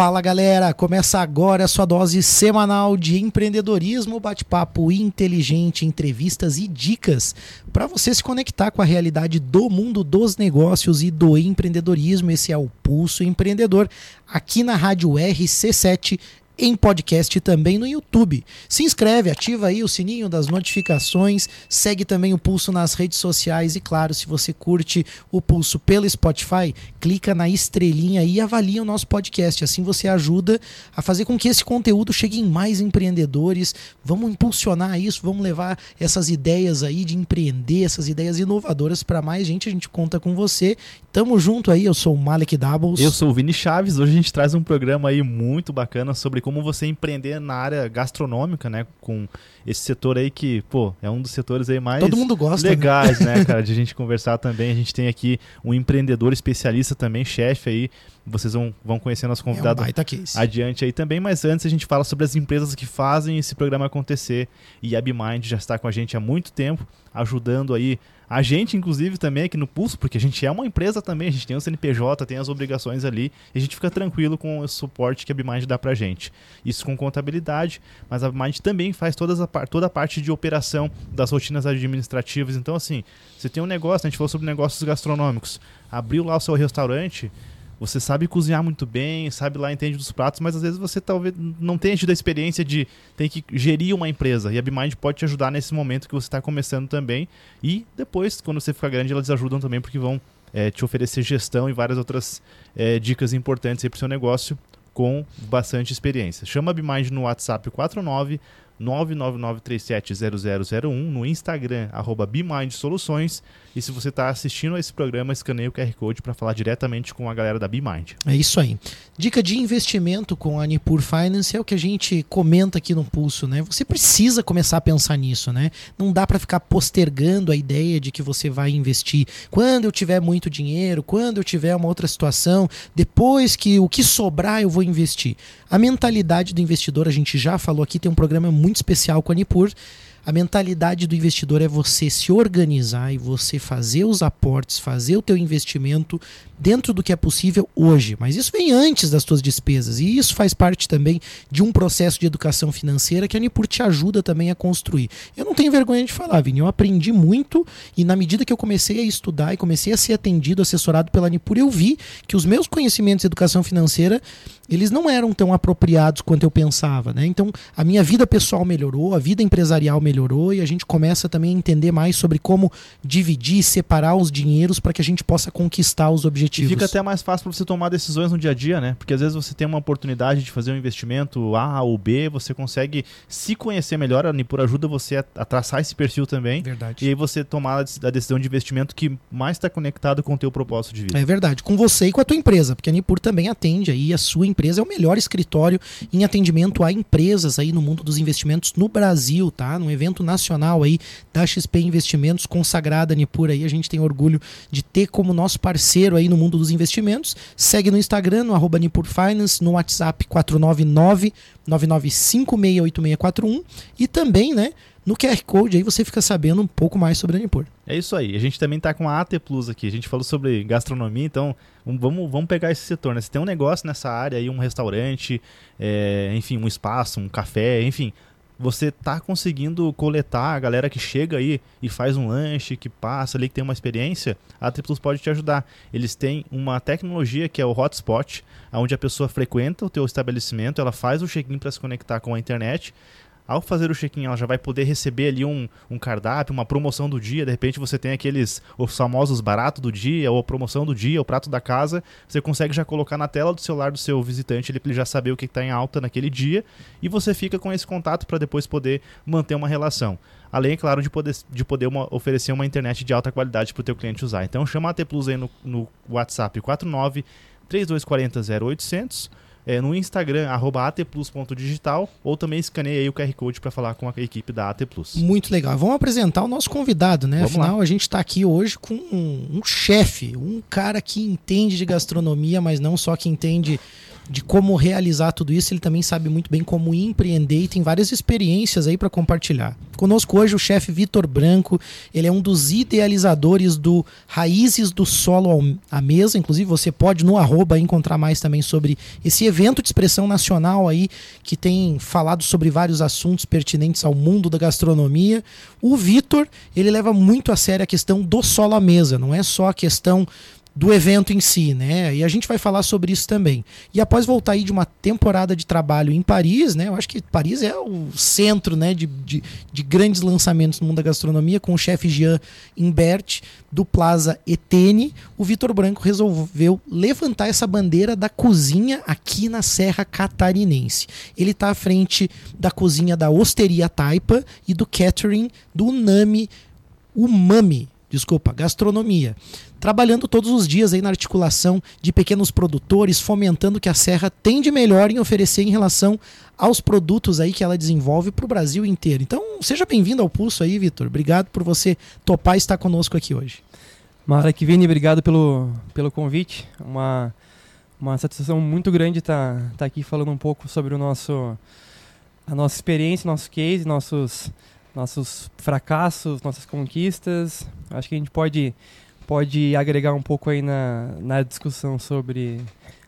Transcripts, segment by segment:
Fala galera, começa agora a sua dose semanal de empreendedorismo, bate-papo inteligente, entrevistas e dicas para você se conectar com a realidade do mundo dos negócios e do empreendedorismo. Esse é o Pulso Empreendedor aqui na Rádio RC7 em podcast e também no YouTube. Se inscreve, ativa aí o sininho das notificações, segue também o Pulso nas redes sociais e claro, se você curte o Pulso pelo Spotify, clica na estrelinha e avalia o nosso podcast. Assim você ajuda a fazer com que esse conteúdo chegue em mais empreendedores. Vamos impulsionar isso, vamos levar essas ideias aí de empreender, essas ideias inovadoras para mais gente. A gente conta com você. Tamo junto aí, eu sou o Malek Doubles. Eu sou o Vini Chaves. Hoje a gente traz um programa aí muito bacana sobre como você empreender na área gastronômica, né? Com esse setor aí que, pô, é um dos setores aí mais Todo mundo gosta, né? legais, né, cara, de a gente conversar também. A gente tem aqui um empreendedor especialista também, chefe aí. Vocês vão, vão conhecer nosso convidado É um adiante aí também, mas antes a gente fala sobre as empresas que fazem esse programa acontecer. E a BeMind já está com a gente há muito tempo, ajudando aí a gente, inclusive, também aqui no Pulso, porque a gente é uma empresa também, a gente tem o CNPJ, tem as obrigações ali, e a gente fica tranquilo com o suporte que a BeMind dá pra gente. Isso com contabilidade, mas a BeMind também faz todas toda a parte de operação das rotinas administrativas. Então, assim, você tem um negócio, a gente falou sobre negócios gastronômicos, abriu lá o seu restaurante, você sabe cozinhar muito bem, sabe lá, entende dos pratos, mas às vezes você talvez não tenha tido a experiência de ter que gerir uma empresa. E a BeMind pode te ajudar nesse momento que você está começando também. E depois, quando você ficar grande, elas ajudam também porque vão eh, te oferecer gestão e várias outras eh, dicas importantes para o seu negócio com bastante experiência. Chama a BeMind no WhatsApp 49 999370001, no Instagram, arroba BeMind Soluções. E se você está assistindo a esse programa, escaneie o QR Code para falar diretamente com a galera da BeMind. É isso aí. Dica de investimento com a Nipur Finance é o que a gente comenta aqui no Pulso, né? Você precisa começar a pensar nisso, né? Não dá para ficar postergando a ideia de que você vai investir quando eu tiver muito dinheiro, quando eu tiver uma outra situação, depois que o que sobrar eu vou investir. A mentalidade do investidor, a gente já falou aqui, tem um programa muito especial com a Nipur. A mentalidade do investidor é você se organizar e você fazer os aportes, fazer o teu investimento dentro do que é possível hoje. Mas isso vem antes das tuas despesas e isso faz parte também de um processo de educação financeira que a Nipur te ajuda também a construir. Eu não tenho vergonha de falar, Vini, eu aprendi muito e na medida que eu comecei a estudar e comecei a ser atendido, assessorado pela Nipur, eu vi que os meus conhecimentos de educação financeira, eles não eram tão apropriados quanto eu pensava, né? Então, a minha vida pessoal melhorou, a vida empresarial melhorou e a gente começa também a entender mais sobre como dividir, separar os dinheiros para que a gente possa conquistar os E objetivos. fica até mais fácil para você tomar decisões no dia a dia, né? Porque às vezes você tem uma oportunidade de fazer um investimento A ou B, você consegue se conhecer melhor, a Nipur ajuda você a, a traçar esse perfil também. Verdade. E aí você tomar a decisão de investimento que mais está conectado com o teu propósito de vida. É verdade, com você e com a tua empresa, porque a Nipur também atende aí, a sua empresa é o melhor escritório em atendimento a empresas aí no mundo dos investimentos no Brasil, tá? Num evento nacional aí da XP Investimentos consagrada Nipur aí, a gente tem orgulho de ter como nosso parceiro aí no mundo dos investimentos. Segue no Instagram, no arroba Nipur Finance, no WhatsApp 499 99568641 e também, né, no QR Code aí você fica sabendo um pouco mais sobre a Nipur. É isso aí. A gente também tá com a AT Plus aqui. A gente falou sobre gastronomia, então vamos, vamos pegar esse setor. Né? Se tem um negócio nessa área aí, um restaurante, é, enfim, um espaço, um café, enfim, você tá conseguindo coletar a galera que chega aí e faz um lanche, que passa ali, que tem uma experiência, a AT Plus pode te ajudar. Eles têm uma tecnologia que é o hotspot, onde a pessoa frequenta o teu estabelecimento, ela faz o check-in para se conectar com a internet. Ao fazer o check-in, ela já vai poder receber ali um, um cardápio, uma promoção do dia. De repente você tem aqueles os famosos barato do dia, ou a promoção do dia, o prato da casa. Você consegue já colocar na tela do celular do seu visitante ele, já saber o que está em alta naquele dia. E você fica com esse contato para depois poder manter uma relação. Além, é claro, de poder, de poder uma- oferecer uma internet de alta qualidade para o teu cliente usar. Então chama a T Plus aí no, no WhatsApp 49 3240 0800 é, no Instagram, arroba atplus.digital, ou também escaneie aí o QR Code para falar com a equipe da AT Plus. Muito legal. Vamos apresentar o nosso convidado, né? Vamos Afinal, a gente está aqui hoje com um, um chefe, um cara que entende de gastronomia, mas não só que entende de como realizar tudo isso, ele também sabe muito bem como empreender e tem várias experiências aí para compartilhar. Conosco hoje o chefe Vitor Branco, ele é um dos idealizadores do Raízes do Solo à Mesa, inclusive você pode no arroba encontrar mais também sobre esse evento de expressão nacional aí, que tem falado sobre vários assuntos pertinentes ao mundo da gastronomia. O Vitor, ele leva muito a sério a questão do solo à mesa, não é só a questão do evento em si, né? E a gente vai falar sobre isso também. E após voltar aí de uma temporada de trabalho em Paris, né? Eu acho que Paris é o centro, né, de, de, de grandes lançamentos no mundo da gastronomia, com o chefe Jean Imbert do Plaza Etene, o Vitor Branco resolveu levantar essa bandeira da cozinha aqui na Serra Catarinense. Ele está à frente da cozinha da Osteria Taipa e do catering do Nami Umami, desculpa, gastronomia trabalhando todos os dias aí na articulação de pequenos produtores, fomentando que a Serra tem de melhor em oferecer em relação aos produtos aí que ela desenvolve para o Brasil inteiro. Então, seja bem-vindo ao Pulso aí, Vitor. Obrigado por você topar estar conosco aqui hoje. Mara Kivini, obrigado pelo, pelo convite. Uma, uma satisfação muito grande estar tá, tá aqui falando um pouco sobre o nosso a nossa experiência, nosso case, nossos nossos fracassos, nossas conquistas. Acho que a gente pode pode agregar um pouco aí na, na discussão sobre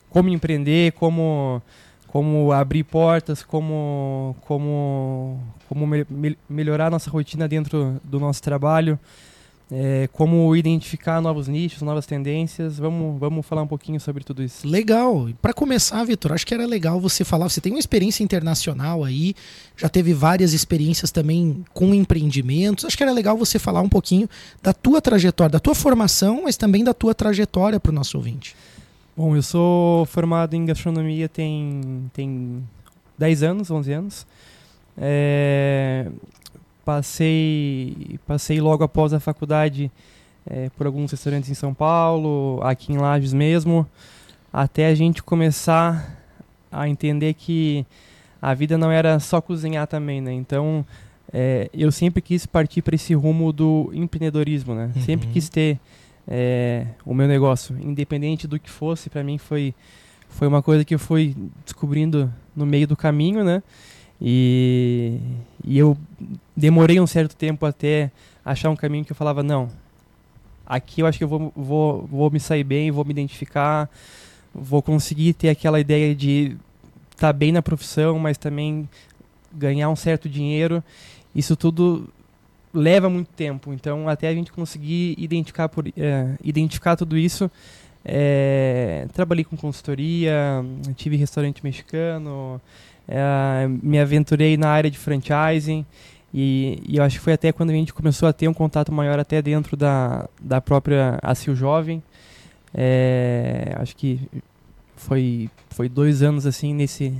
como empreender, como, como abrir portas, como, como, como me, melhorar nossa rotina dentro do nosso trabalho é, como identificar novos nichos, novas tendências. Vamos, vamos falar um pouquinho sobre tudo isso. Legal. Para começar, Vitor, acho que era legal você falar. Você tem uma experiência internacional aí, já teve várias experiências também com empreendimentos. Acho que era legal você falar um pouquinho da tua trajetória, da tua formação, mas também da tua trajetória para o nosso ouvinte. Bom, eu sou formado em gastronomia tem, tem 10 anos, 11 anos. É, passei passei logo após a faculdade é, por alguns restaurantes em São Paulo, aqui em Lages mesmo, até a gente começar a entender que a vida não era só cozinhar também, né? Então, é, eu sempre quis partir para esse rumo do empreendedorismo, né? Uhum. Sempre quis ter é, o meu negócio, independente do que fosse. Para mim foi foi uma coisa que eu fui descobrindo no meio do caminho, né? E, e eu demorei um certo tempo até achar um caminho que eu falava, não, aqui eu acho que eu vou, vou, vou me sair bem, vou me identificar, vou conseguir ter aquela ideia de estar tá bem na profissão, mas também ganhar um certo dinheiro. Isso tudo leva muito tempo, então até a gente conseguir identificar, por, é, identificar tudo isso, é, trabalhei com consultoria, tive restaurante mexicano, é, me aventurei na área de franchising e, e, eu acho que foi até quando a gente começou a ter um contato maior até dentro da, da própria Acil Jovem. É, acho que foi, foi dois anos assim nesse,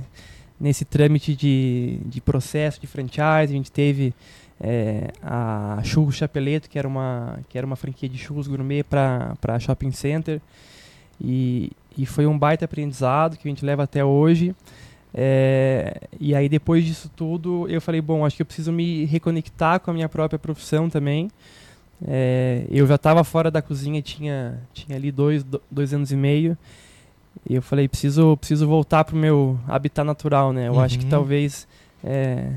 nesse trâmite de, de processo de franchise. A gente teve é, a Churros Chapeleto, que era uma, que era uma franquia de churros gourmet para shopping center. E, e foi um baita aprendizado que a gente leva até hoje. É, e aí depois disso tudo eu falei, bom, acho que eu preciso me reconectar com a minha própria profissão também. É, eu já estava fora da cozinha, tinha, tinha ali dois, dois anos e meio. E eu falei, preciso, preciso voltar para o meu habitat natural, né? Eu uhum. acho que uhum. talvez é,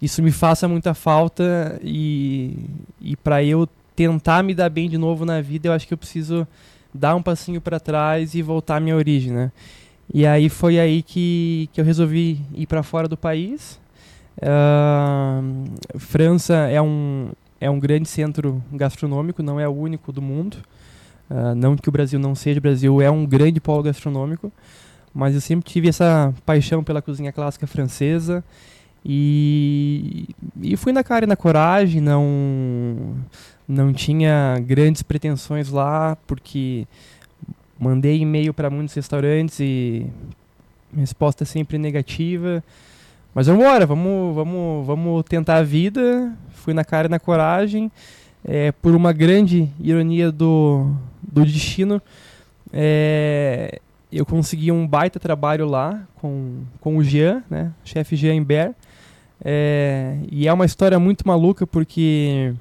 isso me faça muita falta e, e para eu tentar me dar bem de novo na vida, eu acho que eu preciso dar um passinho para trás e voltar à minha origem, né? E aí foi aí que, que eu resolvi ir para fora do país. Uh, França é um, é um grande centro gastronômico, não é o único do mundo. Uh, não que o Brasil não seja, o Brasil é um grande polo gastronômico, mas eu sempre tive essa paixão pela cozinha clássica francesa e, e fui na cara e na coragem, não, não tinha grandes pretensões lá, porque Mandei e-mail para muitos restaurantes e resposta sempre negativa. Mas vamos embora, vamos, vamos, vamos tentar a vida. Fui na cara e na coragem. É, por uma grande ironia do, do destino, é, eu consegui um baita trabalho lá com, com o Jean, né, chefe Jean Imbert. É, e é uma história muito maluca porque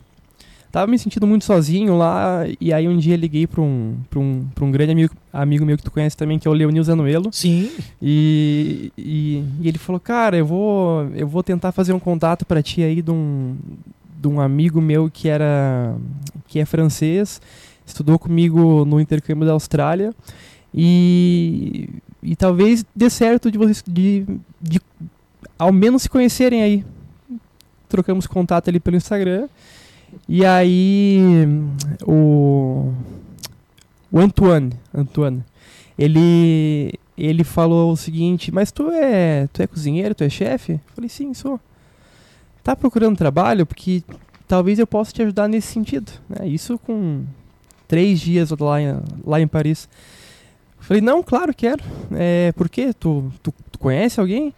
tava me sentindo muito sozinho lá, e aí um dia liguei para um, pra um, pra um grande amigo, amigo meu que tu conhece também, que é o Leonil Zanuelo. Sim. E, e, e, ele falou, cara, eu vou, eu vou tentar fazer um contato para ti aí de um, de um amigo meu que era que é francês, estudou comigo no intercâmbio da Austrália, e, e talvez dê certo de vocês de, de ao menos se conhecerem aí. Trocamos contato ali pelo Instagram. E aí o, o Antoine, Antoine, ele ele falou o seguinte: "Mas tu é, tu é cozinheiro, tu é chefe?" Falei: "Sim, sou." Tá procurando trabalho porque talvez eu possa te ajudar nesse sentido, né? Isso com três dias lá em, lá em Paris. Falei, não, claro, quero. É, por quê? Tu, tu, tu conhece alguém?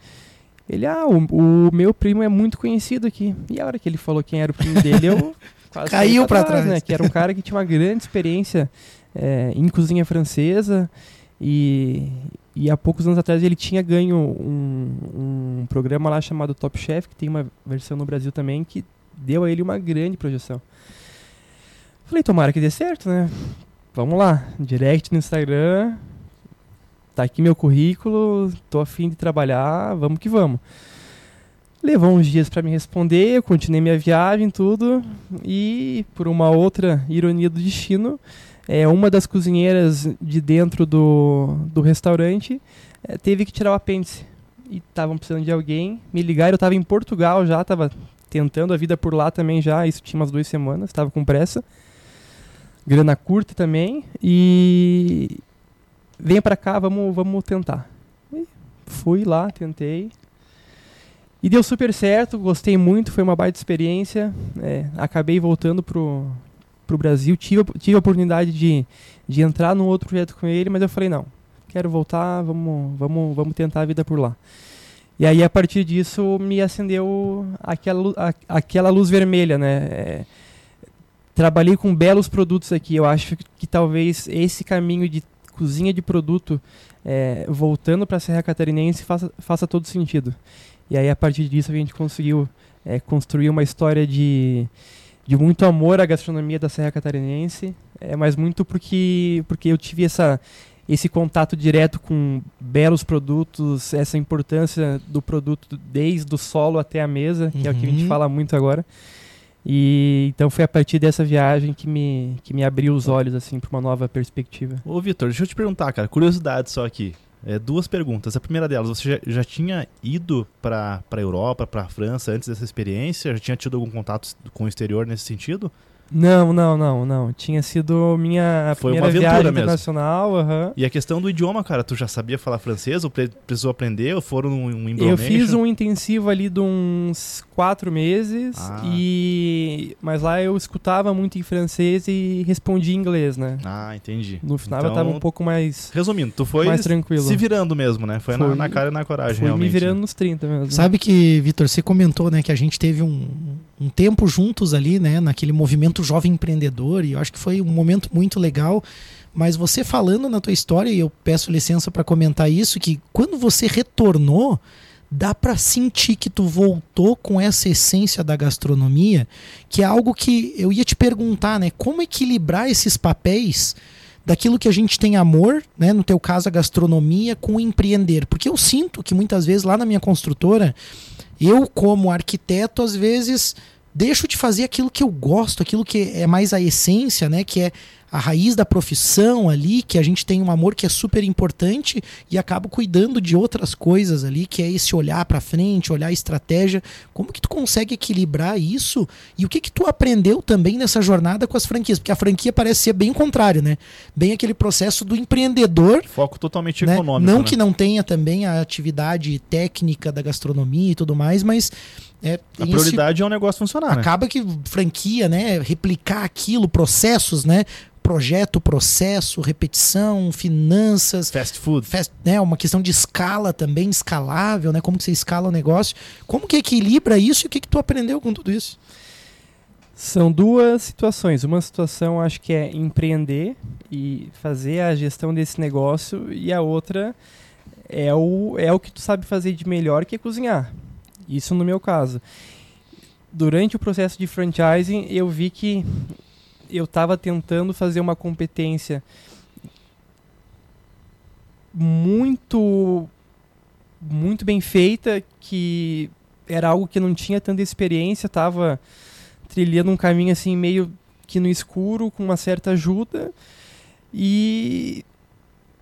Ele, ah, o, o, meu primo é muito conhecido aqui. E a hora que ele falou quem era o primo dele, eu quase caiu para trás, né? Que era um cara que tinha uma grande experiência é, em cozinha francesa e, e há poucos anos atrás ele tinha ganho um, um programa lá chamado Top Chef, que tem uma versão no Brasil também, que deu a ele uma grande projeção. Falei, tomara que dê certo, né? Vamos lá, direct no Instagram, tá aqui meu currículo, tô afim de trabalhar, vamos que vamos. Levou uns dias para me responder, eu continuei minha viagem, tudo, e por uma outra ironia do destino, é, uma das cozinheiras de dentro do, do restaurante é, teve que tirar o apêndice. E estavam precisando de alguém, me ligaram, eu estava em Portugal já, estava tentando a vida por lá também já, isso tinha umas duas semanas, estava com pressa. Grana curta também, e, venha para cá, vamos, vamos tentar. E fui lá, tentei. E deu super certo, gostei muito, foi uma baita experiência. É, acabei voltando pro, pro Brasil, tive, tive a oportunidade de, de entrar num outro projeto com ele, mas eu falei, não, quero voltar, vamos, vamos, vamos tentar a vida por lá. E aí, a partir disso, me acendeu aquela, a, aquela luz vermelha, né? É, trabalhei com belos produtos aqui. Eu acho que, que talvez esse caminho de cozinha de produto é, voltando para a Serra Catarinense faça, faça todo sentido. E aí, a partir disso, a gente conseguiu é, construir uma história de, de muito amor à gastronomia da Serra Catarinense, é, mas muito porque, porque eu tive essa, esse contato direto com belos produtos, essa importância do produto desde o solo até a mesa, que uhum. é o que a gente uhum. fala muito agora. E então foi a partir dessa viagem que me, que me abriu os olhos assim para uma nova perspectiva. Ô Vitor, deixa eu te perguntar, cara, curiosidade só aqui. É, duas perguntas. A primeira delas, você já, já tinha ido para a Europa, para a França antes dessa experiência? Já tinha tido algum contato com o exterior nesse sentido? Não, não, não, não. Tinha sido minha Foi primeira uma viagem mesmo. internacional. Uhum. E a questão do idioma, cara, tu já sabia falar francês ou precisou aprender ou foram um, um Eu fiz um intensivo ali de uns quatro meses ah. e mas lá eu escutava muito em francês e respondia em inglês, né? Ah, entendi. No final então, eu tava um pouco mais Resumindo, tu foi mais tranquilo. se virando mesmo, né? Foi, foi na, na, cara e na coragem, foi realmente. me virando nos 30 mesmo. Sabe que, Vitor, você comentou, né, que a gente teve um, um tempo juntos ali, né, naquele movimento jovem empreendedor, e eu acho que foi um momento muito legal. Mas você falando na tua história, e eu peço licença para comentar isso, que quando você retornou, dá para sentir que tu voltou com essa essência da gastronomia, que é algo que eu ia te perguntar, né? Como equilibrar esses papéis daquilo que a gente tem amor, né, no teu caso a gastronomia, com empreender? Porque eu sinto que muitas vezes lá na minha construtora, eu como arquiteto às vezes deixo de fazer aquilo que eu gosto, aquilo que é mais a essência, né, que é a raiz da profissão ali, que a gente tem um amor que é super importante e acabo cuidando de outras coisas ali, que é esse olhar para frente, olhar a estratégia. Como que tu consegue equilibrar isso? E o que que tu aprendeu também nessa jornada com as franquias? Porque a franquia parece ser bem contrário, né? Bem aquele processo do empreendedor. Foco totalmente né? econômico. Não né? que não tenha também a atividade técnica da gastronomia e tudo mais, mas é, a prioridade é o negócio funcionar. Né? Acaba né? que franquia, né? Replicar aquilo, processos, né? projeto, processo, repetição, finanças. Fast food. Fast, né, uma questão de escala também, escalável, né? Como que você escala o negócio. Como que equilibra isso e o que, que tu aprendeu com tudo isso? São duas situações. Uma situação acho que é empreender e fazer a gestão desse negócio e a outra é o, é o que tu sabe fazer de melhor que é cozinhar. Isso no meu caso durante o processo de franchising, eu vi que eu estava tentando fazer uma competência muito muito bem feita, que era algo que não tinha tanta experiência, estava trilhando um caminho assim meio que no escuro, com uma certa ajuda. E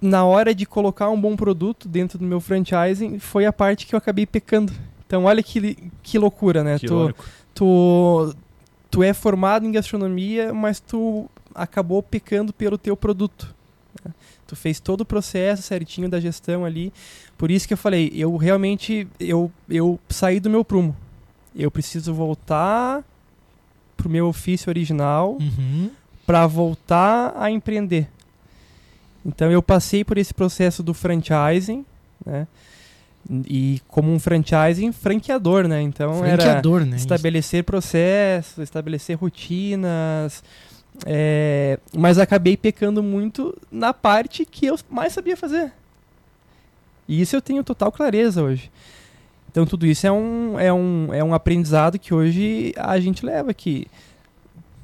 na hora de colocar um bom produto dentro do meu franchising, foi a parte que eu acabei pecando. Então olha que, que loucura, né? Que tu, tu, tu é formado em gastronomia, mas tu acabou pecando pelo teu produto. né? Tu fez todo o processo certinho da gestão ali. Por isso que eu falei, eu realmente eu, eu saí do meu prumo. Eu preciso voltar pro meu ofício original Uhum. para voltar a empreender. Então eu passei por esse processo do franchising, né? E como um franchising franqueador, né? Então era Franqueador, né? estabelecer processos, estabelecer rotinas, é, mas acabei pecando muito na parte que eu mais sabia fazer. E isso eu tenho total clareza hoje. Então tudo isso é um, é um, é um aprendizado que hoje a gente leva que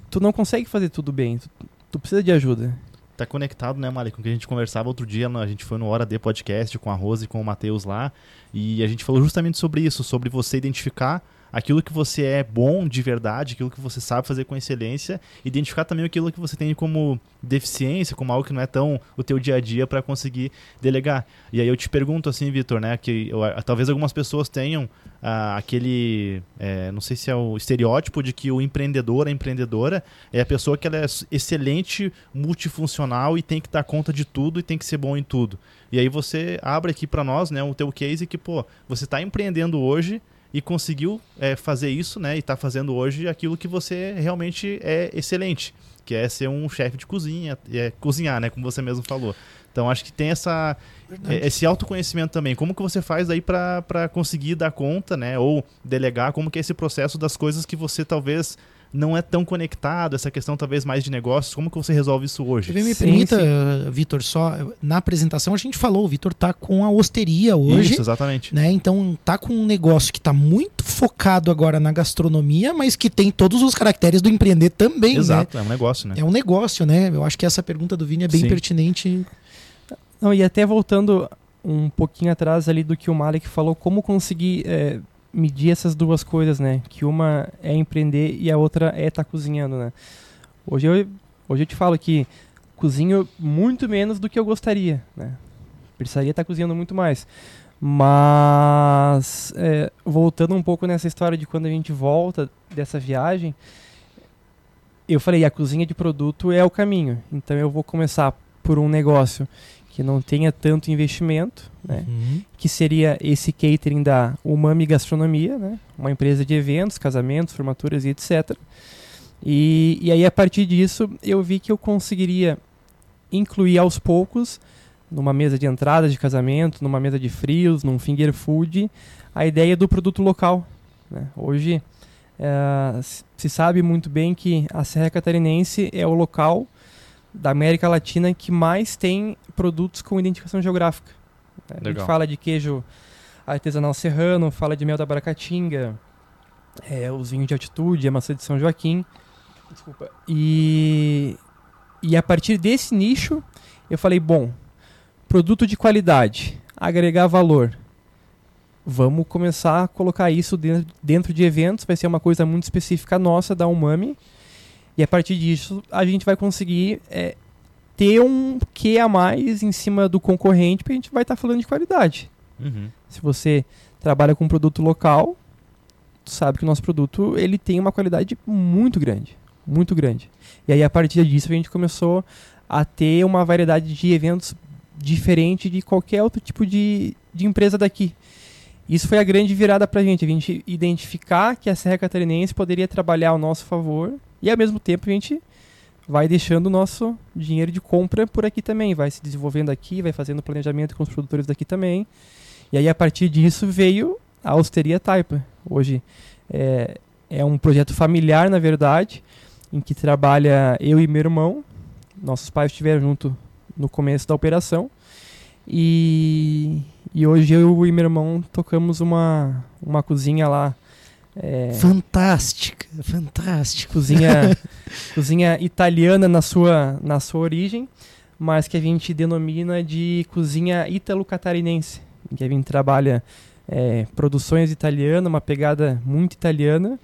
tu não consegue fazer tudo bem, tu, tu precisa de ajuda. Tá conectado, né, Malik, com o que a gente conversava outro dia, a gente foi no Hora D Podcast com a Rose e com o Matheus lá, e a gente falou justamente sobre isso, sobre você identificar aquilo que você é bom de verdade, aquilo que você sabe fazer com excelência, identificar também aquilo que você tem como deficiência, como algo que não é tão o teu dia a dia para conseguir delegar. E aí eu te pergunto assim, Vitor, né, que eu- talvez algumas pessoas tenham ah, aquele, é, não sei se é o estereótipo de que o empreendedor, a empreendedora é a pessoa que ela é excelente, multifuncional e tem que dar conta de tudo e tem que ser bom em tudo. E aí você abre aqui para nós, né, o teu case que, pô, você está empreendendo hoje e conseguiu é, fazer isso, né, e está fazendo hoje aquilo que você realmente é excelente, que é ser um chefe de cozinha, é cozinhar, né, como você mesmo falou. Então acho que tem essa é, esse autoconhecimento também. Como que você faz aí para conseguir dar conta, né, ou delegar como que é esse processo das coisas que você talvez não é tão conectado, essa questão talvez mais de negócios, como que você resolve isso hoje? Me Sim, permita, sim. Vitor, só na apresentação a gente falou, o Vitor tá com a osteria hoje. Isso, exatamente. Né? Então tá com um negócio que tá muito focado agora na gastronomia, mas que tem todos os caracteres do empreender também, né? Exato, é um negócio, né? É um negócio, né? Eu acho que essa pergunta do Vini é bem Sim. pertinente. Não, e até voltando um pouquinho atrás ali do que o Malik falou, como conseguir é, medir essas duas coisas, né? Que uma é empreender e a outra é estar cozinhando, né? Hoje eu, hoje eu te falo que cozinho muito menos do que eu gostaria, né? Precisaria estar cozinhando muito mais. Mas, é, voltando um pouco nessa história de quando a gente volta dessa viagem, eu falei, a cozinha de produto é o caminho. Então eu vou começar por um negócio que não tenha tanto investimento, né? Uhum. que seria esse catering da Umami Gastronomia, né? uma empresa de eventos, casamentos, formaturas e etc. E, e aí, a partir disso, eu vi que eu conseguiria incluir aos poucos, numa mesa de entrada de casamento, numa mesa de frios, num finger food, a ideia do produto local. né? Hoje, se- se sabe muito bem que a Serra Catarinense é o local da América Latina que mais tem produtos com identificação geográfica. A gente Legal. fala de queijo artesanal serrano, fala de mel da Baracatinga, é, os vinhos de altitude, a maçã de São Joaquim. Desculpa. E, e a partir desse nicho, eu falei, bom, produto de qualidade, agregar valor. Vamos começar a colocar isso dentro, dentro de eventos, vai ser uma coisa muito específica nossa da Umami. E a partir disso, a gente vai conseguir é, ter um que a mais em cima do concorrente, porque a gente vai estar falando de qualidade. Uhum. Se você trabalha com um produto local, sabe que o nosso produto ele tem uma qualidade muito grande, muito grande. E aí a partir disso a gente começou a ter uma variedade de eventos diferente de qualquer outro tipo de, de empresa daqui. Isso foi a grande virada pra gente, a gente identificar que a Serra Catarinense poderia trabalhar ao nosso favor e ao mesmo tempo a gente vai deixando o nosso dinheiro de compra por aqui também, vai se desenvolvendo aqui, vai fazendo planejamento com os produtores daqui também. E aí, a partir disso, veio a Osteria Taipa. Hoje é, é um projeto familiar, na verdade, em que trabalha eu e meu irmão. Nossos pais estiveram junto no começo da operação. E, e hoje eu e meu irmão tocamos uma, uma cozinha lá É, Fantástica, fantástica. cozinha, cozinha italiana na sua, na sua origem, mas que a gente denomina de cozinha ítalo-catarinense, em que a gente trabalha é, produções italianas, uma pegada muito italiana,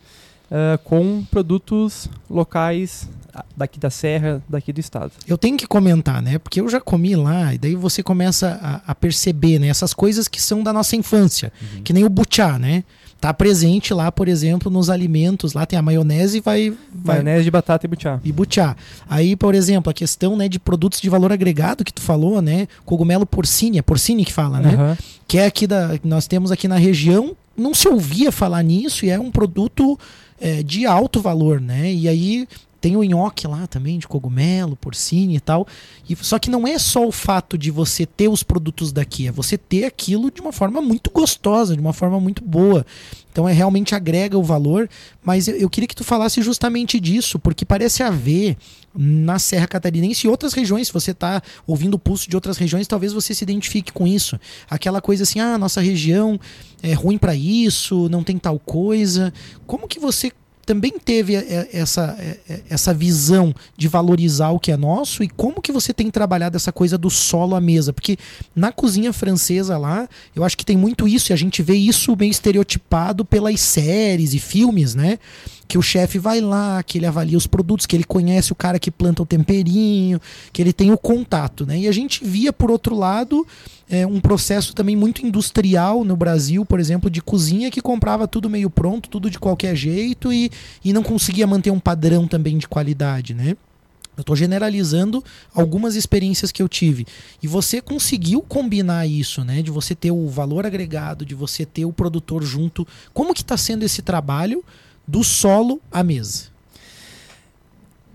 ah, com produtos locais ah, daqui da serra, daqui do estado. Eu tenho que comentar, né? Porque eu já comi lá, e daí você começa a, a perceber, né? Essas coisas que são da nossa infância. Uhum. Que nem o butiá, né? Tá presente lá, por exemplo, nos alimentos. Lá tem a maionese e vai. vai Maionese de batata e butiá. e butiá. Aí, por exemplo, a questão né, de produtos de valor agregado que tu falou, né? Cogumelo porcine, é porcine que fala, né? Aham. que é aqui da nós temos aqui na região não se ouvia falar nisso e é um produto é, de alto valor né? E aí tem o nhoque lá também de cogumelo porcine e tal e só que não é só o fato de você ter os produtos daqui é você ter aquilo de uma forma muito gostosa de uma forma muito boa então é realmente agrega o valor mas eu, eu queria que tu falasse justamente disso porque parece haver na Serra Catarinense e outras regiões, se você está ouvindo o pulso de outras regiões, talvez você se identifique com isso. Aquela coisa assim, ah, nossa região é ruim para isso, não tem tal coisa. Como que você também teve é, essa, é, essa visão de valorizar o que é nosso e como que você tem trabalhado essa coisa do solo à mesa? Porque na cozinha francesa lá, eu acho que tem muito isso e a gente vê isso meio estereotipado pelas séries e filmes, né? Que o chefe vai lá, que ele avalia os produtos, que ele conhece o cara que planta o temperinho, que ele tem o contato, né? E a gente via, por outro lado, é, um processo também muito industrial no Brasil, por exemplo, de cozinha que comprava tudo meio pronto, tudo de qualquer jeito e, e não conseguia manter um padrão também de qualidade, né? Eu estou generalizando algumas experiências que eu tive. E você conseguiu combinar isso, né? De você ter o valor agregado, de você ter o produtor junto. Como que está sendo esse trabalho do solo à mesa?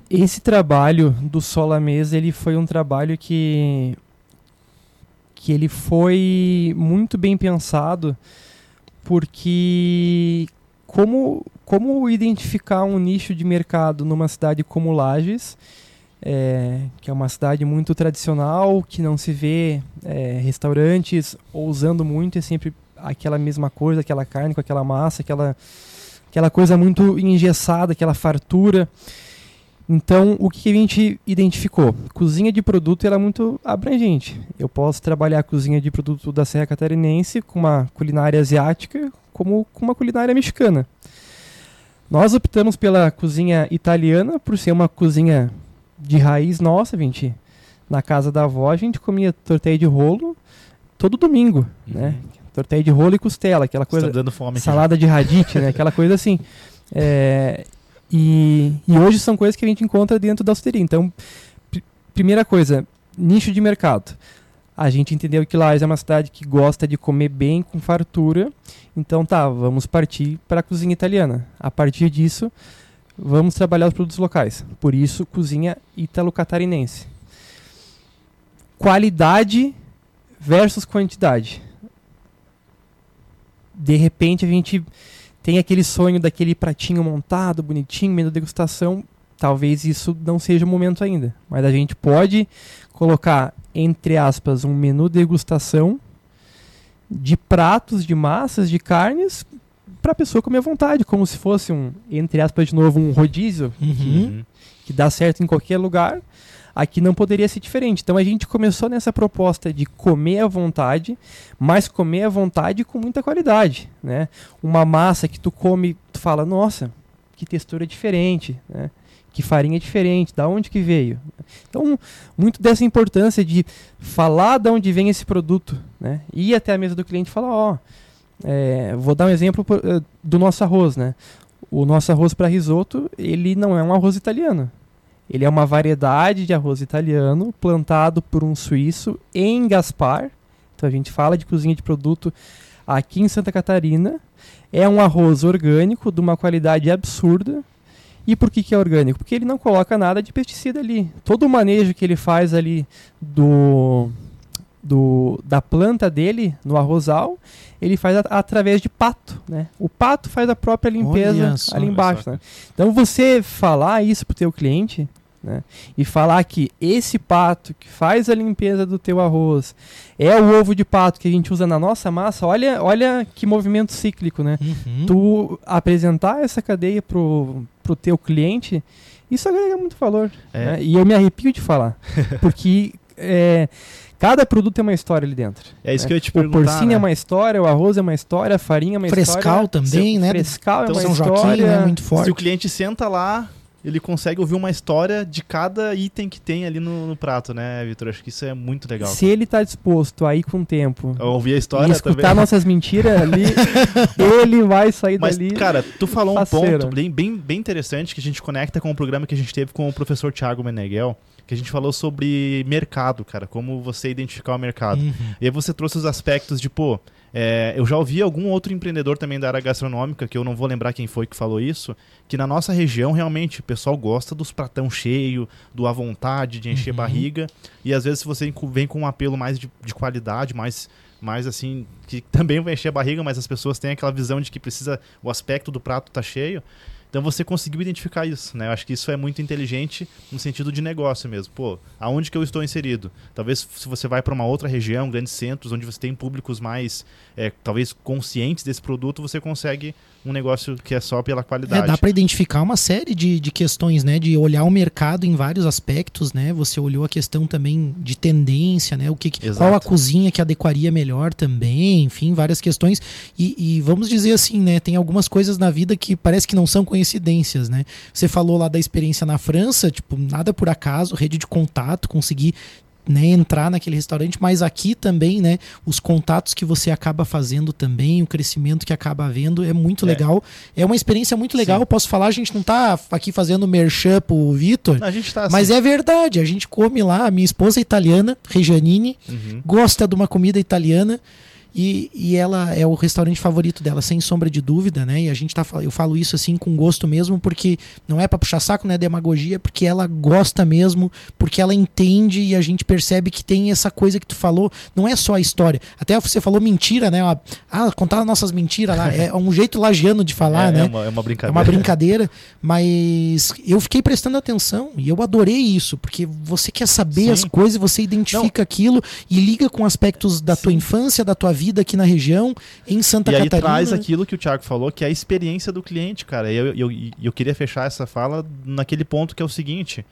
Esse trabalho do solo à mesa, ele foi um trabalho que que ele foi muito bem pensado porque como como identificar um nicho de mercado numa cidade como Lages, é, que é uma cidade muito tradicional, que não se vê é, restaurantes usando muito, é sempre aquela mesma coisa, aquela carne com aquela massa, aquela aquela coisa muito engessada, aquela fartura. Então, o que a gente identificou? Cozinha de produto ela é muito abrangente. Eu posso trabalhar a cozinha de produto da Serra Catarinense com uma culinária asiática, como com uma culinária mexicana. Nós optamos pela cozinha italiana por ser uma cozinha de raiz nossa, gente. Na casa da avó a gente comia torteia de rolo todo domingo, né? Torteia de rolo e costela, aquela Coisa... coisa Tá dando fome aqui. salada de radite, né? Aquela coisa assim. É, e, e hoje são coisas que a gente encontra dentro da hosteria. Então, pri- primeira coisa, nicho de mercado. A gente entendeu que Lages é uma cidade que gosta de comer bem, com fartura. Então, tá, vamos partir para a cozinha italiana. A partir disso, vamos trabalhar os produtos locais. Por isso, cozinha ítalo-catarinense. Qualidade versus quantidade. De repente, a gente tem aquele sonho daquele pratinho montado, bonitinho, menu degustação. Talvez isso não seja o momento ainda. Mas a gente pode colocar, entre aspas, um menu degustação de pratos, de massas, de carnes, para a pessoa comer à vontade, como se fosse um, entre aspas, de novo, um rodízio, Uhum. Uhum. que dá certo em qualquer lugar. Aqui não poderia ser diferente. Então a gente começou nessa proposta de comer à vontade, mas comer à vontade com muita qualidade, né? Uma massa que tu come, tu fala, nossa, que textura diferente, né? Que farinha diferente, da onde que veio? Então, muito dessa importância de falar de onde vem esse produto, né? Ir até a mesa do cliente e falar, ó, é, vou dar um exemplo eh, do nosso arroz, né? O nosso arroz para risoto, ele não é um arroz italiano. Ele é uma variedade de arroz italiano plantado por um suíço em Gaspar. Então a gente fala de cozinha de produto aqui em Santa Catarina. É um arroz orgânico de uma qualidade absurda. E por que, que é orgânico? Porque ele não coloca nada de pesticida ali. Todo o manejo que ele faz ali do, do da planta dele no arrozal, ele faz a- através de pato, né? O pato faz a própria limpeza Olha ali embaixo, né? Então você falar isso pro teu cliente, Né? E falar que esse pato que faz a limpeza do teu arroz é o ovo de pato que a gente usa na nossa massa, olha, olha que movimento cíclico, né? Uhum. Tu apresentar essa cadeia pro, pro teu cliente, isso agrega muito valor. É. né? E eu me arrepio de falar. porque é, cada produto tem uma história ali dentro. É isso né? que eu ia te O perguntar. porcino né? é uma história, o arroz é uma história, a farinha é uma Frescal história. também, né? Frescal Então, é uma São história. Joaquim, né? Muito Se forte. o cliente senta lá, ele consegue ouvir uma história de cada item que tem ali no, no prato, né, Vitor? Acho que isso é muito legal. Se ele tá disposto a ir com o tempo Eu ouvi a e história escutar também. nossas mentiras ali, ele vai sair Mas, dali. cara, tu falou um faceiro. ponto bem, bem, bem interessante que a gente conecta com o programa que a gente teve com o professor Thiago Meneghel, que a gente falou sobre mercado, cara, como você identificar o mercado. Uhum. E aí você trouxe os aspectos de, pô, é, eu já ouvi algum outro empreendedor também da área gastronômica, que eu não vou lembrar quem foi que falou isso, que na nossa região realmente o pessoal gosta dos pratão cheio, do à vontade, de encher Uhum. barriga, e às vezes se você vem com um apelo mais de, de qualidade, mais, mais assim, que também vai encher a barriga, mas as pessoas têm aquela visão de que precisa, o aspecto do prato tá cheio, então você conseguiu identificar isso, né? Eu acho que isso é muito inteligente no sentido de negócio mesmo. Pô, aonde que eu estou inserido? Talvez se você vai para uma outra região, grandes centros, onde você tem públicos mais, é, talvez conscientes desse produto, você consegue um negócio que é só pela É, qualidade. dá para identificar uma série de, de questões, né? De olhar o mercado em vários aspectos, né? Você olhou a questão também de tendência, né? O que, Exato. qual a cozinha que adequaria melhor também, enfim, várias questões. E, e vamos dizer assim, né? Tem algumas coisas na vida que parece que não são coincidências, né? Você falou lá da experiência na França, tipo, nada por acaso, rede de contato, conseguir né, entrar naquele restaurante, mas aqui também, né, os contatos que você acaba fazendo também, o crescimento que acaba havendo é muito É. legal. É uma experiência muito legal, posso falar, a gente não tá aqui fazendo merchan pro Vitor, A gente tá assim. mas é verdade, a gente come lá, a minha esposa é italiana, Regianini, Uhum. gosta de uma comida italiana e, e ela é o restaurante favorito dela, sem sombra de dúvida, né? E a gente tá eu falo isso assim com gosto mesmo, porque não é pra puxar saco, não é demagogia, porque ela gosta mesmo, porque ela entende e a gente percebe que tem essa coisa que tu falou, não é só a história. Até você falou mentira, né? Ah, contar nossas mentiras lá, é um jeito lagiano de falar, é, né? é uma, é uma É brincadeira. uma brincadeira, mas eu fiquei prestando atenção e eu adorei isso, porque você quer saber Sim. as coisas, você identifica aquilo e liga com aspectos da tua Sim. infância, da tua vida aqui na região, em Santa E aí Catarina. traz aquilo que o Thiago falou, que é a experiência do cliente, cara. E eu, eu, eu queria fechar essa fala naquele ponto que é o seguinte,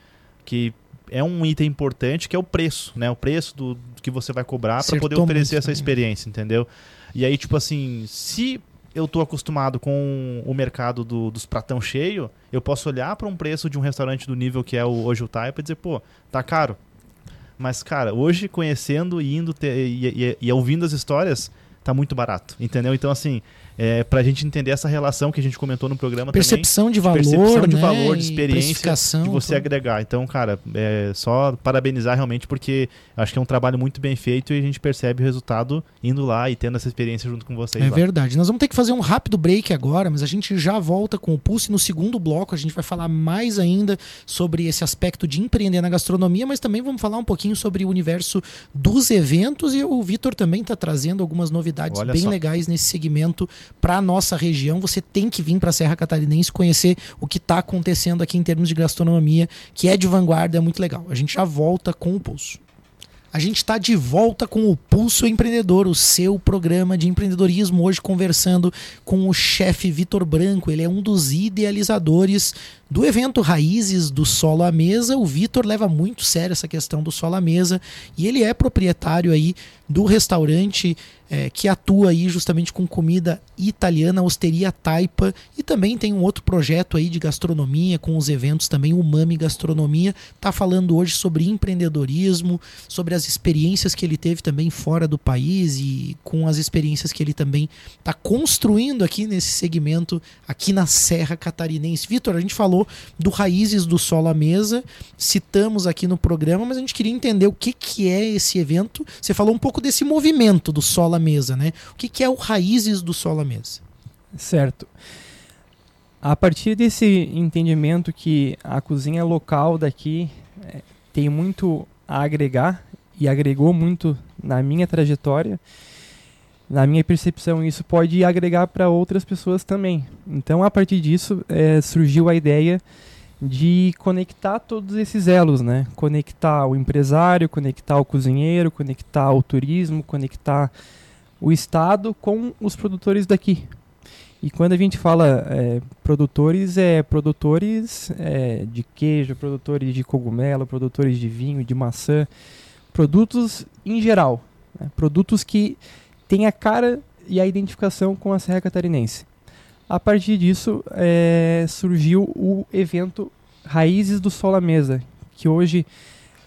que é um item importante, que é o preço, né? O preço do, do que você vai cobrar para poder oferecer muito, essa né? experiência, entendeu? E aí, tipo assim, se eu tô acostumado com o mercado do- dos pratão cheio, eu posso olhar para um preço de um restaurante do nível que é o hoje o Taipa e dizer, pô, tá caro. Mas, cara, hoje conhecendo e indo e, e- e ouvindo as histórias, tá muito barato, entendeu? Então, assim, é, pra gente entender essa relação que a gente comentou no programa percepção de valor, percepção de né? valor, de experiência, também, de você tudo. agregar. Então, cara, é só parabenizar realmente, porque acho que é um trabalho muito bem feito e a gente percebe o resultado indo lá e tendo essa experiência junto com vocês É lá. verdade. Nós vamos ter que fazer um rápido break agora, mas a gente já volta com o Pulse. No segundo bloco, a gente vai falar mais ainda sobre esse aspecto de empreender na gastronomia, mas também vamos falar um pouquinho sobre o universo dos eventos. E o Vitor também está trazendo algumas novidades Olha bem só. legais nesse segmento para nossa região. Você tem que vir para a Serra Catarinense conhecer o que está acontecendo aqui em termos de gastronomia, que é de vanguarda, é muito legal. A gente já volta com o Pulso. A gente está de volta com o Pulso Empreendedor, o seu programa de empreendedorismo, hoje conversando com o chefe Vitor Branco. Ele é um dos idealizadores do evento Raízes do Solo à Mesa. O Vitor leva muito sério essa questão do Solo à Mesa e ele é proprietário aí do restaurante eh, que atua aí justamente com comida italiana, Osteria Taipa, e também tem um outro projeto aí de gastronomia com os eventos também, o Mami Gastronomia. Tá falando hoje sobre empreendedorismo, sobre as experiências que ele teve também fora do país e com as experiências que ele também está construindo aqui nesse segmento aqui na Serra Catarinense. Vitor, a gente falou do Raízes do Solo à Mesa, citamos aqui no programa, mas a gente queria entender o que, que é esse evento. Você falou um pouco desse movimento do Solo à Mesa, né? O que, que é o Raízes do Solo à Mesa? Certo. A partir desse entendimento que a cozinha local daqui eh, tem muito a agregar e agregou muito na minha trajetória, na minha percepção, isso pode agregar para outras pessoas também. Então, a partir disso, eh, surgiu a ideia de conectar todos esses elos, né? Conectar o empresário, conectar o cozinheiro, conectar o turismo, conectar o estado com os produtores daqui. E quando a gente fala é, produtores, é produtores é, de queijo, produtores de cogumelo, produtores de vinho, de maçã, produtos em geral, né? produtos que têm a cara e a identificação com a Serra Catarinense. A partir disso, é, surgiu o evento Raízes do Sol à Mesa, que hoje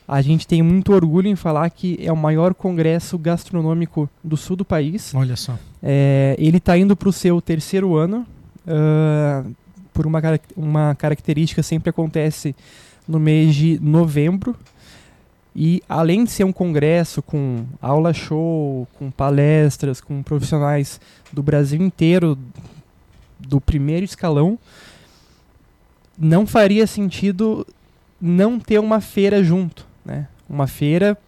a gente tem muito orgulho em falar que é o maior congresso gastronômico do sul do país. Olha só. É, ele está indo para o seu terceiro ano. Uh, por uma, uma característica, sempre acontece no mês de novembro. E além de ser um congresso com aula show, com palestras, com profissionais do Brasil inteiro, do primeiro escalão, não faria sentido não ter uma feira junto, né? Uma feira,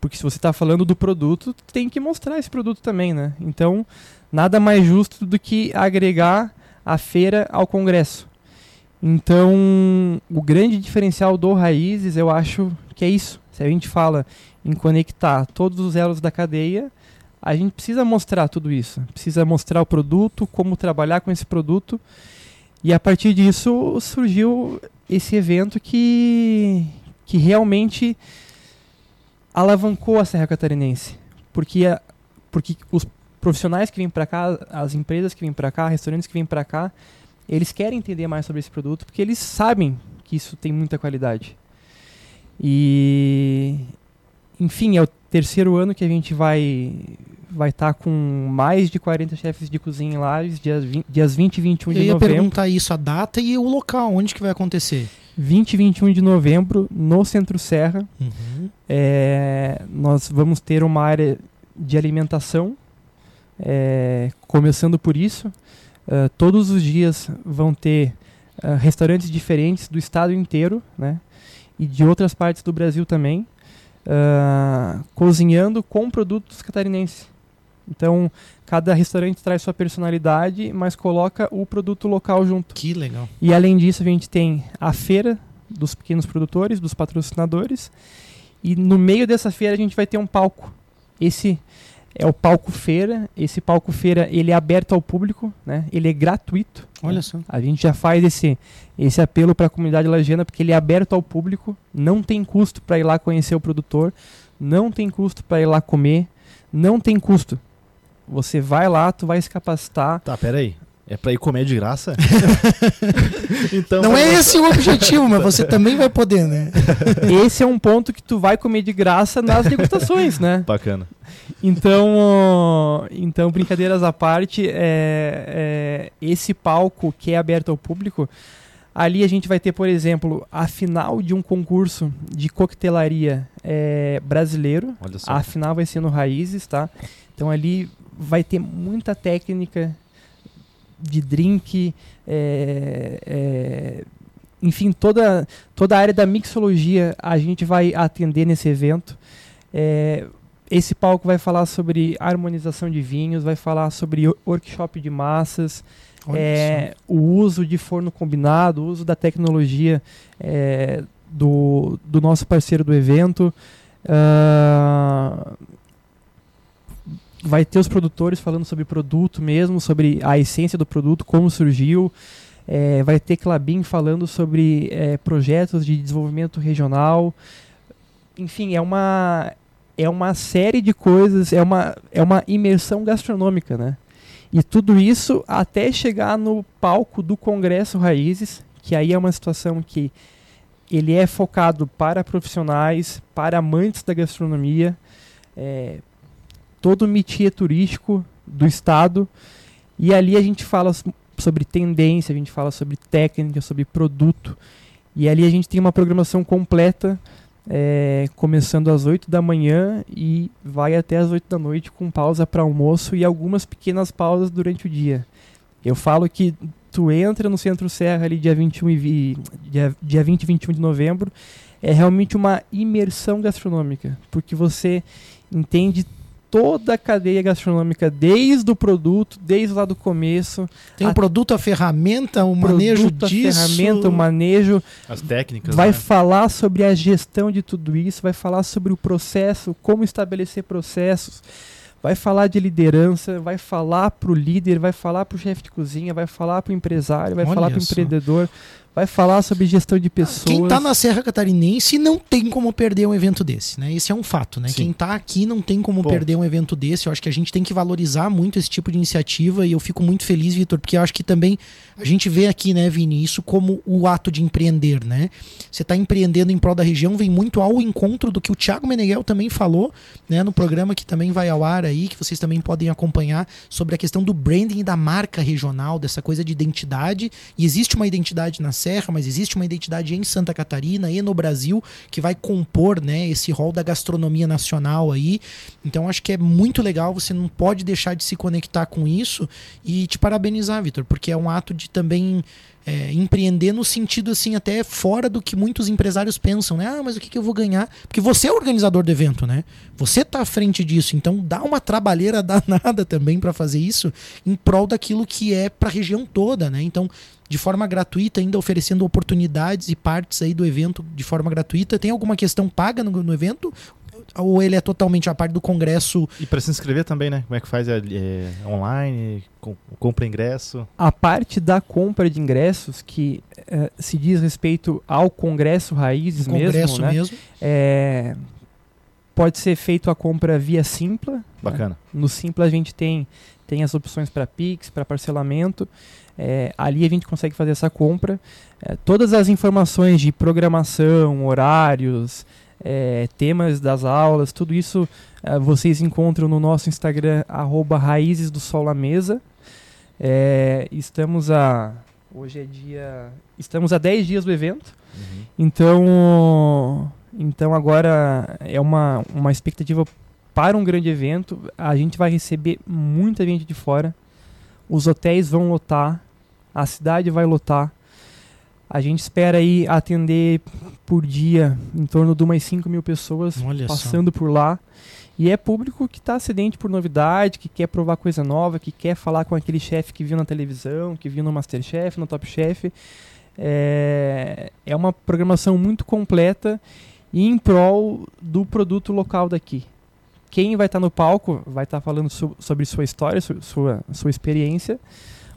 porque se você está falando do produto, tem que mostrar esse produto também, né? Então, nada mais justo do que agregar a feira ao congresso. Então, o grande diferencial do Raízes, eu acho que é isso. Se a gente fala em conectar todos os elos da cadeia, a gente precisa mostrar tudo isso. Precisa mostrar o produto, como trabalhar com esse produto. E a partir disso surgiu esse evento que, que realmente alavancou a Serra Catarinense. Porque, a, porque os profissionais que vêm para cá, as empresas que vêm para cá, restaurantes que vêm para cá, eles querem entender mais sobre esse produto porque eles sabem que isso tem muita qualidade. E enfim, é o terceiro ano que a gente vai vai estar tá com mais de 40 chefes de cozinha em Lages, dias, 20, dias 20 e 21 de novembro. Eu ia perguntar isso, a data e o local, onde que vai acontecer? 20 e 21 de novembro, no Centro Serra. Uhum. É, nós vamos ter uma área de alimentação, é, começando por isso. Uh, todos os dias vão ter uh, restaurantes diferentes do estado inteiro, né? E de outras partes do Brasil também, uh, cozinhando com produtos catarinenses. Então, cada restaurante traz sua personalidade, mas coloca o produto local junto. Que legal. E além disso, a gente tem a feira dos pequenos produtores, dos patrocinadores. E no meio dessa feira a gente vai ter um palco. Esse é o palco feira. Esse palco feira ele é aberto ao público, né? Ele é gratuito. Olha só. A gente já faz esse esse apelo para a comunidade lagiana porque ele é aberto ao público. Não tem custo para ir lá conhecer o produtor. Não tem custo para ir lá comer. Não tem custo. Você vai lá, tu vai se capacitar. Tá, peraí. É pra ir comer de graça? então, não é esse o objetivo, mas você também vai poder, né? Esse é um ponto que tu vai comer de graça nas degustações, né? Bacana. Então, então brincadeiras à parte, é, é, esse palco que é aberto ao público, ali a gente vai ter, por exemplo, a final de um concurso de coquetelaria é, brasileiro. Olha só. A final vai ser no Raízes, tá? Então ali vai ter muita técnica de drink, é, é, enfim, toda, toda a área da mixologia a gente vai atender nesse evento. É, esse palco vai falar sobre harmonização de vinhos, vai falar sobre workshop de massas, é, o uso de forno combinado, o uso da tecnologia é, do, do nosso parceiro do evento. Uh, vai ter os produtores falando sobre produto mesmo, sobre a essência do produto, como surgiu. É, vai ter Clabin falando sobre é, projetos de desenvolvimento regional. Enfim, é uma, é uma série de coisas, é uma, é uma imersão gastronômica, né? E tudo isso até chegar no palco do Congresso Raízes, que aí é uma situação que ele é focado para profissionais, para amantes da gastronomia, é, todo o métier turístico do estado. E ali a gente fala sobre tendência, a gente fala sobre técnica, sobre produto. E ali a gente tem uma programação completa, é, começando às 8 da manhã e vai até às 8 da noite, com pausa para almoço e algumas pequenas pausas durante o dia. Eu falo que tu entra no Centro Serra ali dia 21 e dia, dia 20 e 21 de novembro, é realmente uma imersão gastronômica, porque você entende toda a cadeia gastronômica, desde o produto, desde lá do começo. Tem o a- produto, a ferramenta, o manejo produto, a disso. ferramenta, o manejo, As técnicas. vai né? falar sobre a gestão de tudo isso, vai falar sobre o processo, como estabelecer processos, vai falar de liderança, vai falar para o líder, vai falar para o chefe de cozinha, vai falar para o empresário, vai Olha falar para o empreendedor, vai falar sobre gestão de pessoas. Quem tá na Serra Catarinense não tem como perder um evento desse, né? Esse é um fato, né? Sim. Quem tá aqui não tem como Ponto. perder um evento desse. Eu acho que a gente tem que valorizar muito esse tipo de iniciativa e eu fico muito feliz, Vitor, porque eu acho que também a gente vê aqui, né, Vini, isso como o ato de empreender, né? Você tá empreendendo em prol da região, vem muito ao encontro do que o Thiago Meneghel também falou, né, no programa que também vai ao ar aí, que vocês também podem acompanhar sobre a questão do branding e da marca regional, dessa coisa de identidade. E existe uma identidade na Serra, mas existe uma identidade em Santa Catarina e no Brasil que vai compor, né, esse rol da gastronomia nacional aí. Então acho que é muito legal, você não pode deixar de se conectar com isso e te parabenizar, Vitor, porque é um ato de também é, empreender no sentido assim até fora do que muitos empresários pensam, né? Ah, mas o que, que eu vou ganhar? Porque você é o organizador do evento, né? Você tá à frente disso, então dá uma trabalheira danada também para fazer isso em prol daquilo que é para a região toda, né? Então de forma gratuita, ainda oferecendo oportunidades e partes aí do evento de forma gratuita. Tem alguma questão paga no, no evento? Ou ele é totalmente a parte do congresso? E para se inscrever também, né? Como é que faz? É, é online? Com, compra ingresso? A parte da compra de ingressos que eh, se diz respeito ao Congresso Raízes congresso mesmo, né? mesmo? É, pode ser feito a compra via Simpla. né? Bacana. No Simpla a gente tem, tem as opções para Pix, para parcelamento. É, ali a gente consegue fazer essa compra. É, todas as informações de programação, horários, é, temas das aulas, tudo isso é, vocês encontram no nosso Instagram, arroba Raízes do Sol na Mesa. É, estamos a. Hoje é dia. Estamos a 10 dias do evento. Uhum. Então, então agora é uma, uma expectativa para um grande evento. A gente vai receber muita gente de fora. Os hotéis vão lotar, a cidade vai lotar. A gente espera aí atender por dia em torno de umas 5 mil pessoas Olha só. passando por lá. E é público que está sedente por novidade, que quer provar coisa nova, que quer falar com aquele chefe que viu na televisão, que viu no Masterchef, no Top Chef. É, é uma programação muito completa e em prol do produto local daqui. Quem vai estar no palco vai estar falando so- sobre sua história, su- sua, sua experiência,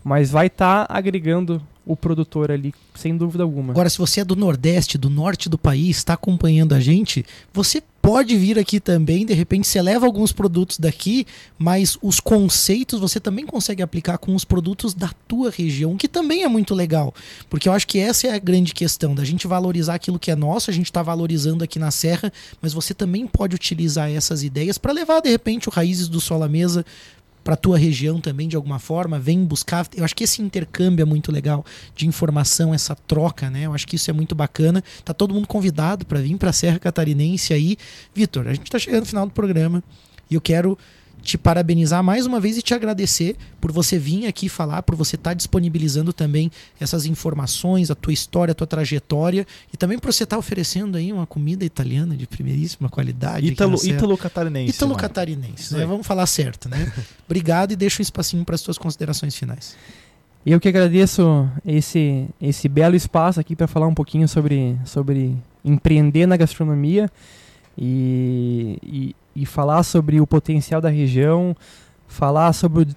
mas vai estar agregando o produtor ali, sem dúvida alguma. Agora, se você é do Nordeste, do Norte do país, está acompanhando a gente, você pode vir aqui também. De repente, você leva alguns produtos daqui, mas os conceitos você também consegue aplicar com os produtos da tua região, que também é muito legal. Porque eu acho que essa é a grande questão, da gente valorizar aquilo que é nosso, a gente está valorizando aqui na Serra, mas você também pode utilizar essas ideias para levar, de repente, o Raízes do Sol à Mesa para tua região também de alguma forma, vem buscar. Eu acho que esse intercâmbio é muito legal de informação, essa troca, né? Eu acho que isso é muito bacana. Tá todo mundo convidado para vir para a Serra Catarinense aí. Vitor, a gente tá chegando no final do programa e eu quero te parabenizar mais uma vez e te agradecer por você vir aqui falar, por você estar disponibilizando também essas informações, a tua história, a tua trajetória e também por você estar oferecendo aí uma comida italiana de primeiríssima qualidade. aqui Ítalo, na Serra. Ítalo catarinense. Ítalo mano. catarinense, Isso né? aí. Vamos falar certo, né? Obrigado e deixa um espacinho para as tuas considerações finais. Eu que agradeço esse, esse belo espaço aqui para falar um pouquinho sobre, sobre empreender na gastronomia e, e, e falar sobre o potencial da região, falar sobre,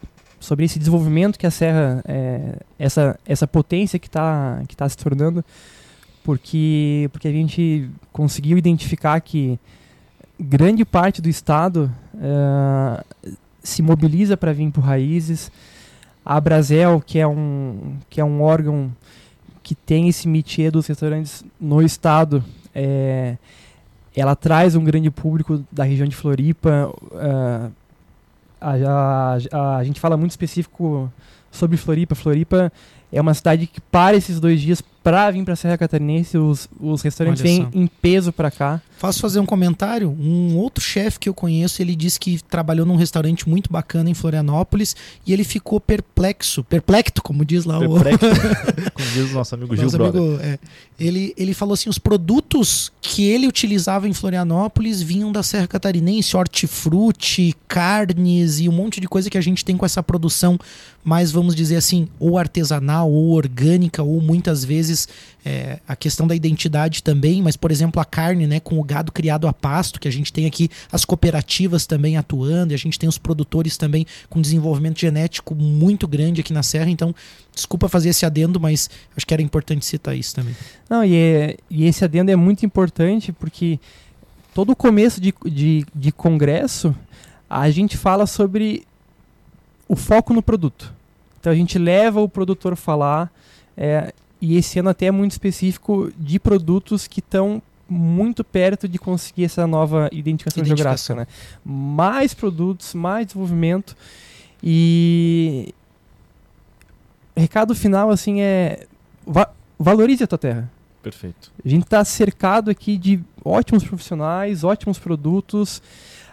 sobre esse desenvolvimento que a Serra, é, essa, essa potência que está que tá se tornando, porque, porque a gente conseguiu identificar que grande parte do Estado eh, se mobiliza para vir por raízes. A Brasel, que é um, que é um órgão que tem esse métier dos restaurantes no estado, é, ela traz um grande público da região de Floripa. a, a- a- a gente fala muito específico sobre Floripa. Floripa é uma cidade que para esses dois dias para vir para Serra Catarinense, os, os restaurantes vêm em peso para cá. Faço fazer um comentário. Um outro chefe que eu conheço, ele disse que trabalhou num restaurante muito bacana em Florianópolis e ele ficou perplexo, perplecto, como diz lá o Perplexo, como diz o nosso amigo Gil nosso amigo, é. ele, ele falou assim: os produtos que ele utilizava em Florianópolis vinham da Serra Catarinense, hortifruti, carnes e um monte de coisa que a gente tem com essa produção mais, vamos dizer assim, ou artesanal, ou orgânica, ou muitas vezes é, a questão da identidade também, mas, por exemplo, a carne, né, com o gado criado a pasto, que a gente tem aqui as cooperativas também atuando, e a gente tem os produtores também com desenvolvimento genético muito grande aqui na Serra, então, desculpa fazer esse adendo, mas acho que era importante citar isso também. Não, e, é- e esse adendo é muito importante porque todo começo de, de, de congresso a gente fala sobre o foco no produto. Então a gente leva o produtor falar, é, e esse ano até é muito específico de produtos que estão muito perto de conseguir essa nova identificação, Identificação. geográfica. Né? Mais produtos, mais desenvolvimento. E recado final assim é va- valorize a tua terra. Perfeito. A gente está cercado aqui de ótimos profissionais, ótimos produtos.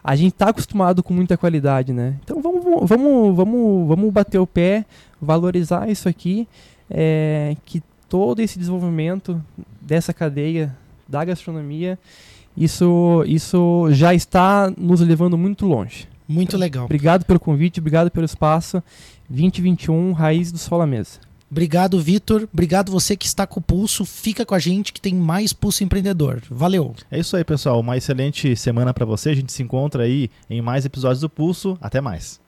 A gente está acostumado com muita qualidade, né? Então vamos, vamos, vamos, vamos bater o pé, valorizar isso aqui, é, que todo esse desenvolvimento dessa cadeia da gastronomia, isso, isso já está nos levando muito longe. Muito legal. Obrigado pelo convite, obrigado pelo espaço. 2021, Raiz do Sol à Mesa. Obrigado, Vitor. Obrigado você que está com o pulso. Fica com a gente que tem mais pulso empreendedor. Valeu. É isso aí, pessoal. Uma excelente semana para você. A gente se encontra aí em mais episódios do Pulso. Até mais.